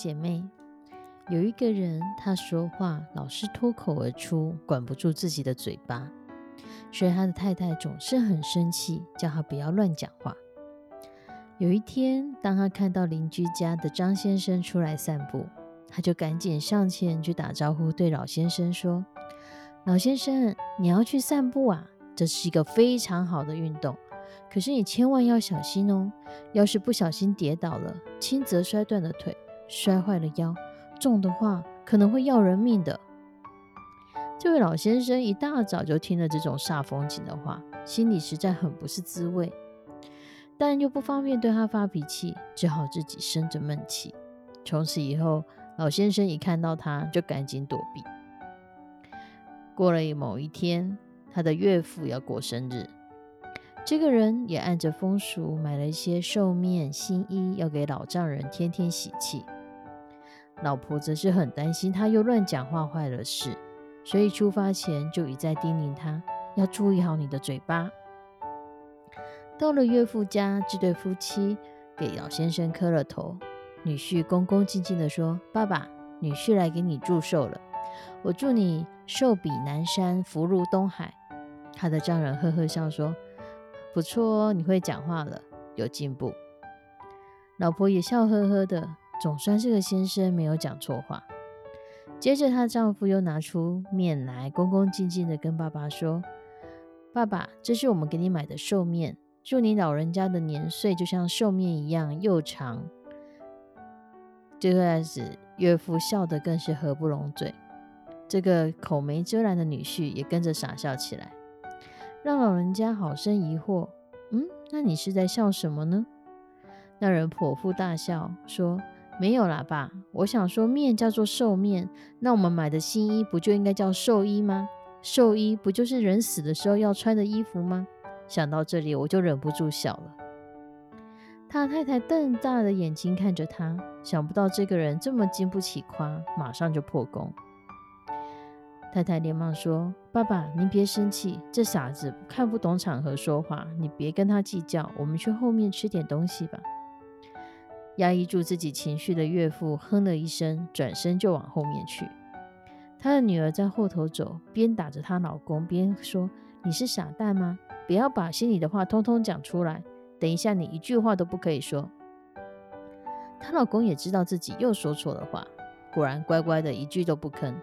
姐妹，有一个人，他说话老是脱口而出，管不住自己的嘴巴，所以他的太太总是很生气，叫他不要乱讲话。有一天，当他看到邻居家的张先生出来散步，他就赶紧上前去打招呼，对老先生说：“老先生，你要去散步啊？这是一个非常好的运动，可是你千万要小心哦，要是不小心跌倒了，轻则摔断了腿。”摔坏了腰，重的话可能会要人命的。这位老先生一大早就听了这种煞风景的话，心里实在很不是滋味，但又不方便对他发脾气，只好自己生着闷气。从此以后，老先生一看到他就赶紧躲避。过了某一天，他的岳父要过生日，这个人也按着风俗买了一些寿面新衣，要给老丈人添添喜气。老婆则是很担心他又乱讲话坏了事，所以出发前就一再叮咛他要注意好你的嘴巴。到了岳父家，这对夫妻给老先生磕了头，女婿恭恭敬敬地说：“爸爸，女婿来给你祝寿了，我祝你寿比南山，福如东海。”他的丈人呵呵笑说：“不错哦，你会讲话了，有进步。”老婆也笑呵呵的。总算这个先生没有讲错话。接着，她丈夫又拿出面来，恭恭敬敬的跟爸爸说：“爸爸，这是我们给你买的寿面，祝你老人家的年岁就像寿面一样又长。”这段子，岳父笑得更是合不拢嘴，这个口没遮拦的女婿也跟着傻笑起来，让老人家好生疑惑：“嗯，那你是在笑什么呢？”那人颇腹大笑说。没有啦，爸。我想说，面叫做寿面，那我们买的新衣不就应该叫寿衣吗？寿衣不就是人死的时候要穿的衣服吗？想到这里，我就忍不住笑了。他太太瞪大的眼睛看着他，想不到这个人这么经不起夸，马上就破功。太太连忙说：“爸爸，您别生气，这傻子看不懂场合说话，你别跟他计较，我们去后面吃点东西吧。”压抑住自己情绪的岳父哼了一声，转身就往后面去。他的女儿在后头走，边打着她老公，边说：“你是傻蛋吗？不要把心里的话通通讲出来。等一下，你一句话都不可以说。”她老公也知道自己又说错了话，果然乖乖的一句都不吭。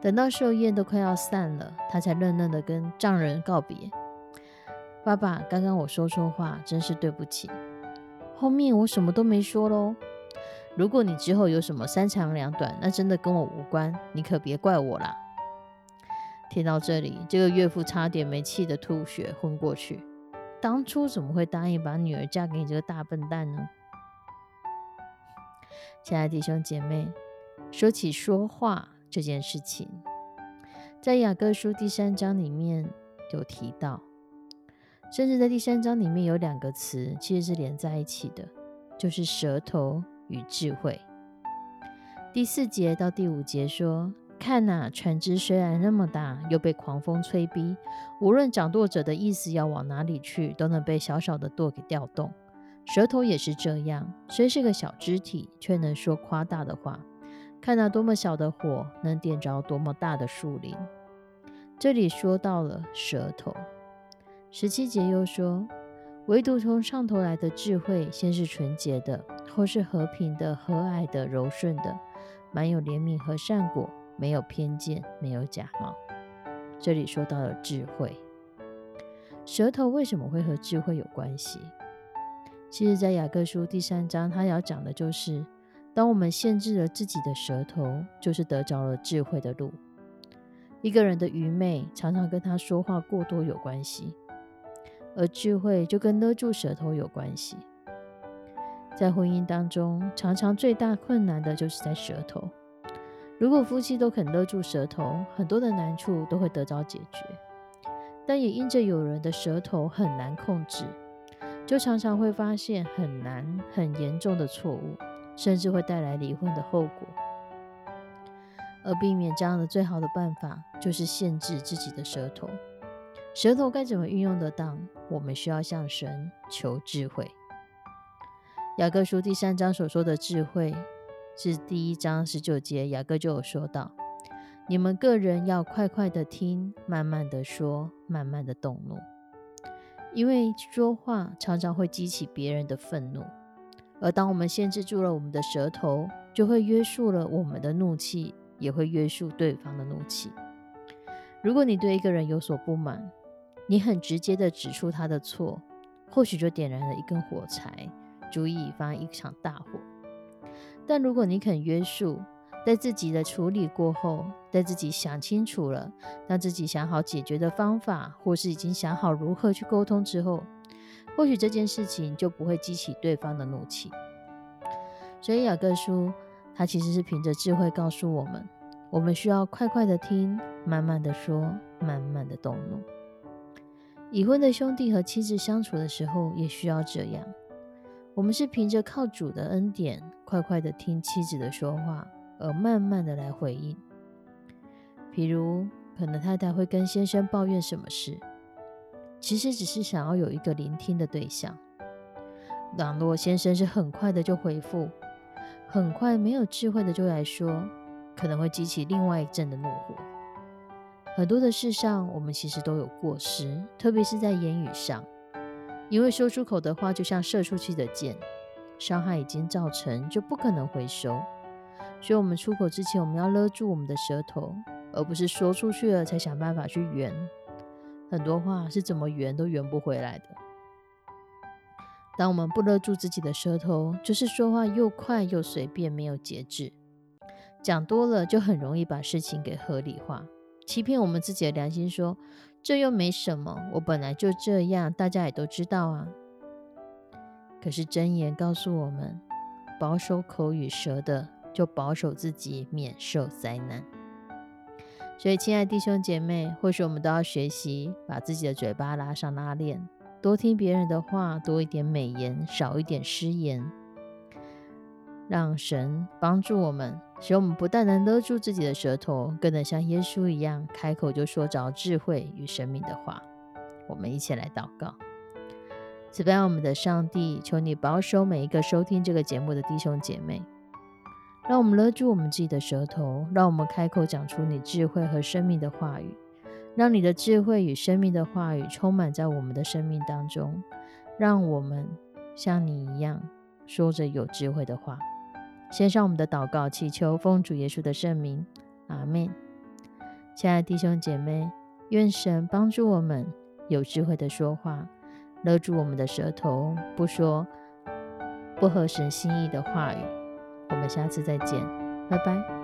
等到寿宴都快要散了，他才愣愣的跟丈人告别：“爸爸，刚刚我说错话，真是对不起。”后面我什么都没说喽。如果你之后有什么三长两短，那真的跟我无关，你可别怪我啦。听到这里，这个岳父差点没气得吐血昏过去。当初怎么会答应把女儿嫁给你这个大笨蛋呢？亲爱的弟兄姐妹，说起说话这件事情，在雅各书第三章里面有提到。甚至在第三章里面有两个词，其实是连在一起的，就是舌头与智慧。第四节到第五节说：“看呐，船只虽然那么大，又被狂风吹逼，无论掌舵者的意思要往哪里去，都能被小小的舵给调动。舌头也是这样，虽是个小肢体，却能说夸大的话。看那多么小的火，能点着多么大的树林。”这里说到了舌头。十七节又说：“唯独从上头来的智慧，先是纯洁的，后是和平的、和蔼的、柔顺的，满有怜悯和善果，没有偏见，没有假冒。这里说到了智慧，舌头为什么会和智慧有关系？其实，在雅各书第三章，他要讲的就是，当我们限制了自己的舌头，就是得着了智慧的路。一个人的愚昧，常常跟他说话过多有关系，而智慧就跟勒住舌头有关系。在婚姻当中，常常最大困难的就是在舌头。如果夫妻都肯勒住舌头，很多的难处都会得到解决。但也因着有人的舌头很难控制，就常常会发现很难、很严重的错误，甚至会带来离婚的后果。而避免这样的最好的办法，就是限制自己的舌头。舌头该怎么运用得当？我们需要向神求智慧。雅各书第三章所说的智慧。是第一章十九节，雅各就有说到：你们个人要快快的听，慢慢的说，慢慢的动怒，因为说话常常会激起别人的愤怒。而当我们限制住了我们的舌头，就会约束了我们的怒气，也会约束对方的怒气。如果你对一个人有所不满，你很直接的指出他的错，或许就点燃了一根火柴，足以引发一场大火。但如果你肯约束，在自己的处理过后，在自己想清楚了，让自己想好解决的方法，或是已经想好如何去沟通之后，或许这件事情就不会激起对方的怒气。所以雅各书，它其实是凭着智慧告诉我们，我们需要快快的听，慢慢的说，慢慢的动怒。已婚的兄弟和妻子相处的时候，也需要这样。我们是凭着靠主的恩典，快快的听妻子的说话，而慢慢的来回应。譬如，可能太太会跟先生抱怨什么事，其实只是想要有一个聆听的对象。倘若先生是很快的就回复，很快没有智慧的就来说，可能会激起另外一阵的怒火。很多的事上，我们其实都有过失，特别是在言语上。因为说出口的话就像射出去的箭，伤害已经造成，就不可能回收。所以，我们出口之前，我们要勒住我们的舌头，而不是说出去了才想办法去圆。很多话是怎么圆都圆不回来的。当我们不勒住自己的舌头，就是说话又快又随便，没有节制，讲多了就很容易把事情给合理化，欺骗我们自己的良心，说。这又没什么，我本来就这样，大家也都知道啊。可是真言告诉我们，保守口与舌的，就保守自己免受灾难。所以，亲爱弟兄姐妹，或许我们都要学习，把自己的嘴巴拉上拉链，多听别人的话，多一点美言，少一点失言。让神帮助我们，使我们不但能勒住自己的舌头，更能像耶稣一样，开口就说着智慧与生命的话。我们一起来祷告：慈悲我们的上帝，求你保守每一个收听这个节目的弟兄姐妹，让我们勒住我们自己的舌头，让我们开口讲出你智慧和生命的话语，让你的智慧与生命的话语充满在我们的生命当中，让我们像你一样说着有智慧的话。献上我们的祷告，祈求奉主耶稣的圣名，阿门。亲爱的弟兄姐妹，愿神帮助我们有智慧的说话，勒住我们的舌头，不说不合神心意的话语。我们下次再见，拜拜。